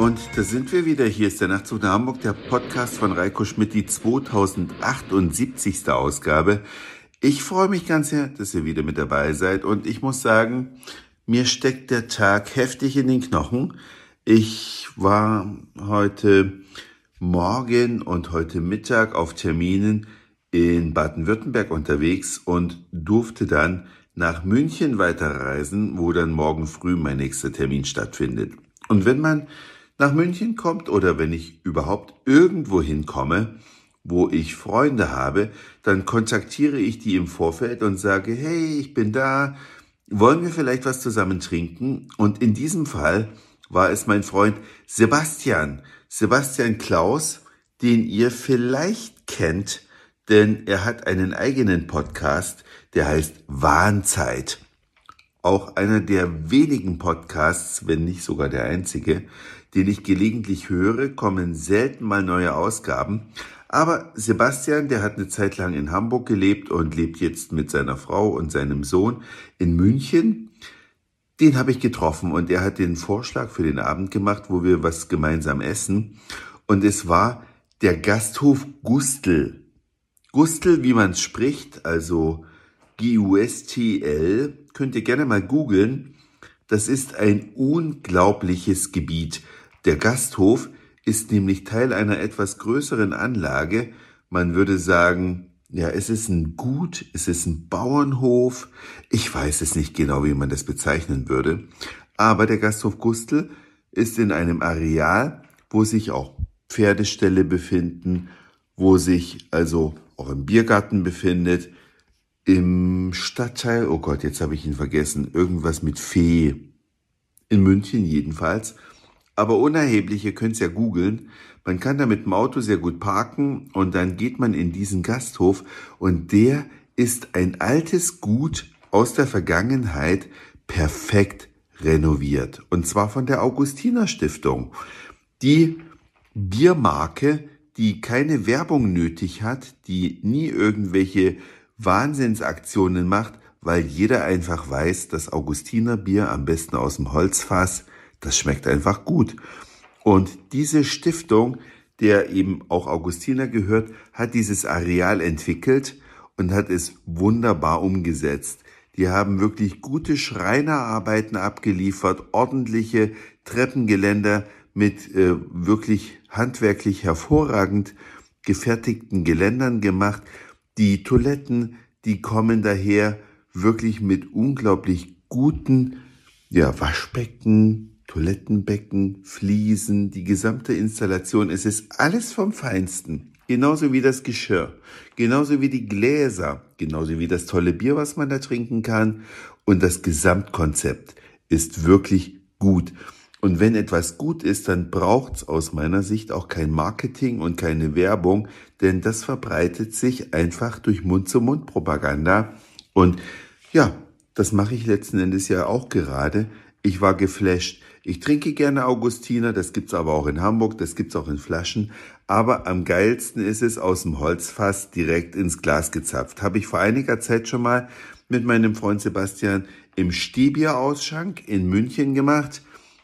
Und da sind wir wieder. Hier ist der Nachtzug nach Hamburg, der Podcast von Reiko Schmidt, die 2078. Ausgabe. Ich freue mich ganz sehr, dass ihr wieder mit dabei seid. Und ich muss sagen, mir steckt der Tag heftig in den Knochen. Ich war heute Morgen und heute Mittag auf Terminen in Baden-Württemberg unterwegs und durfte dann nach München weiterreisen, wo dann morgen früh mein nächster Termin stattfindet. Und wenn man nach München kommt oder wenn ich überhaupt irgendwo hinkomme, wo ich Freunde habe, dann kontaktiere ich die im Vorfeld und sage, hey, ich bin da, wollen wir vielleicht was zusammen trinken? Und in diesem Fall war es mein Freund Sebastian, Sebastian Klaus, den ihr vielleicht kennt, denn er hat einen eigenen Podcast, der heißt Warnzeit. Auch einer der wenigen Podcasts, wenn nicht sogar der einzige, den ich gelegentlich höre, kommen selten mal neue Ausgaben. Aber Sebastian, der hat eine Zeit lang in Hamburg gelebt und lebt jetzt mit seiner Frau und seinem Sohn in München. Den habe ich getroffen und er hat den Vorschlag für den Abend gemacht, wo wir was gemeinsam essen. Und es war der Gasthof Gustl. Gustl, wie man es spricht, also G-U-S-T-L, könnt ihr gerne mal googeln. Das ist ein unglaubliches Gebiet. Der Gasthof ist nämlich Teil einer etwas größeren Anlage. Man würde sagen, ja, es ist ein Gut, es ist ein Bauernhof. Ich weiß es nicht genau, wie man das bezeichnen würde. Aber der Gasthof Gustl ist in einem Areal, wo sich auch Pferdeställe befinden, wo sich also auch ein Biergarten befindet. Im Stadtteil, oh Gott, jetzt habe ich ihn vergessen, irgendwas mit Fee. In München jedenfalls aber unerheblich, ihr könnt es ja googeln. Man kann da mit dem Auto sehr gut parken und dann geht man in diesen Gasthof und der ist ein altes Gut aus der Vergangenheit perfekt renoviert. Und zwar von der Augustiner Stiftung. Die Biermarke, die keine Werbung nötig hat, die nie irgendwelche Wahnsinnsaktionen macht, weil jeder einfach weiß, dass Augustiner Bier am besten aus dem Holzfass das schmeckt einfach gut. Und diese Stiftung, der eben auch Augustiner gehört, hat dieses Areal entwickelt und hat es wunderbar umgesetzt. Die haben wirklich gute Schreinerarbeiten abgeliefert, ordentliche Treppengeländer mit äh, wirklich handwerklich hervorragend gefertigten Geländern gemacht. Die Toiletten, die kommen daher wirklich mit unglaublich guten ja, Waschbecken, Toilettenbecken, Fliesen, die gesamte Installation. Es ist alles vom Feinsten. Genauso wie das Geschirr, genauso wie die Gläser, genauso wie das tolle Bier, was man da trinken kann. Und das Gesamtkonzept ist wirklich gut. Und wenn etwas gut ist, dann braucht's aus meiner Sicht auch kein Marketing und keine Werbung, denn das verbreitet sich einfach durch Mund-zu-Mund-Propaganda. Und ja, das mache ich letzten Endes ja auch gerade. Ich war geflasht. Ich trinke gerne Augustiner, das gibt's aber auch in Hamburg, das gibt's auch in Flaschen. Aber am geilsten ist es aus dem Holzfass direkt ins Glas gezapft. Habe ich vor einiger Zeit schon mal mit meinem Freund Sebastian im Stehbierausschank in München gemacht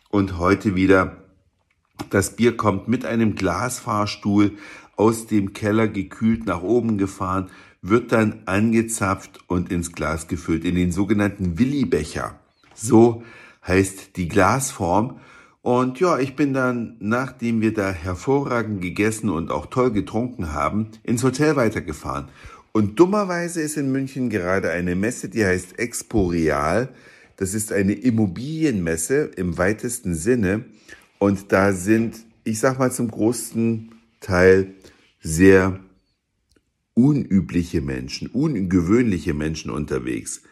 und heute wieder. Das Bier kommt mit einem Glasfahrstuhl aus dem Keller gekühlt nach oben gefahren, wird dann angezapft und ins Glas gefüllt, in den sogenannten Willibecher. So heißt die Glasform. Und ja, ich bin dann, nachdem wir da hervorragend gegessen und auch toll getrunken haben, ins Hotel weitergefahren. Und dummerweise ist in München gerade eine Messe, die heißt Expo Real. Das ist eine Immobilienmesse im weitesten Sinne. Und da sind, ich sag mal zum großen Teil sehr unübliche Menschen, ungewöhnliche Menschen unterwegs.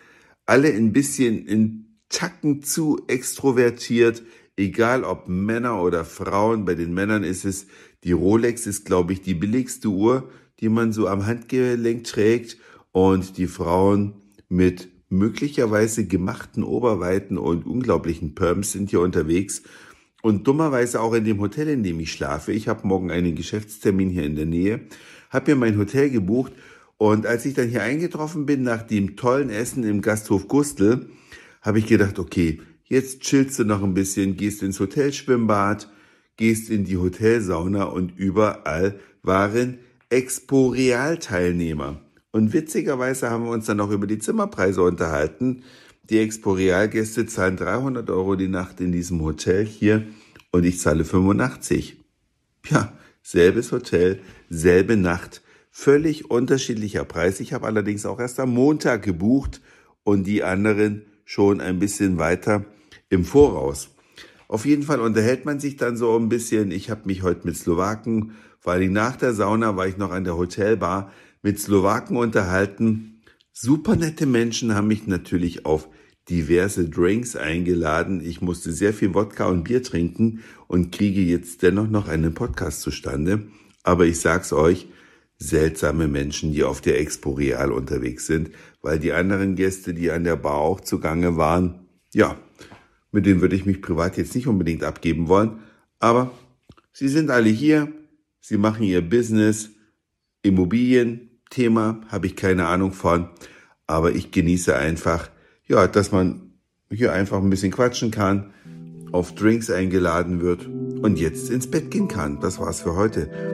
Alle ein bisschen in Tacken zu extrovertiert, egal ob Männer oder Frauen. Bei den Männern ist es, die Rolex ist, glaube ich, die billigste Uhr, die man so am Handgelenk trägt und die Frauen mit möglicherweise gemachten Oberweiten und unglaublichen Perms sind hier unterwegs und dummerweise auch in dem Hotel, in dem ich schlafe. Ich habe morgen einen Geschäftstermin hier in der Nähe, habe mir mein Hotel gebucht und als ich dann hier eingetroffen bin nach dem tollen Essen im Gasthof Gustl, habe ich gedacht, okay, jetzt chillst du noch ein bisschen, gehst ins Hotelschwimmbad, gehst in die Hotelsauna und überall waren Expo-Real-Teilnehmer. Und witzigerweise haben wir uns dann auch über die Zimmerpreise unterhalten. Die Expo-Real-Gäste zahlen 300 Euro die Nacht in diesem Hotel hier und ich zahle 85. Ja, selbes Hotel, selbe Nacht, völlig unterschiedlicher Preis. Ich habe allerdings auch erst am Montag gebucht und die anderen schon ein bisschen weiter im Voraus. Auf jeden Fall unterhält man sich dann so ein bisschen. Ich habe mich heute mit Slowaken, vor allem nach der Sauna war ich noch an der Hotelbar, mit Slowaken unterhalten. Super nette Menschen haben mich natürlich auf diverse Drinks eingeladen. Ich musste sehr viel Wodka und Bier trinken und kriege jetzt dennoch noch einen Podcast zustande. Aber ich sag's euch, seltsame Menschen, die auf der Expo Real unterwegs sind, weil die anderen Gäste, die an der Bar auch zugange waren, ja, mit denen würde ich mich privat jetzt nicht unbedingt abgeben wollen, aber sie sind alle hier, sie machen ihr Business, Immobilien, Thema habe ich keine Ahnung von, aber ich genieße einfach, ja, dass man hier einfach ein bisschen quatschen kann, auf Drinks eingeladen wird und jetzt ins Bett gehen kann. Das war's für heute.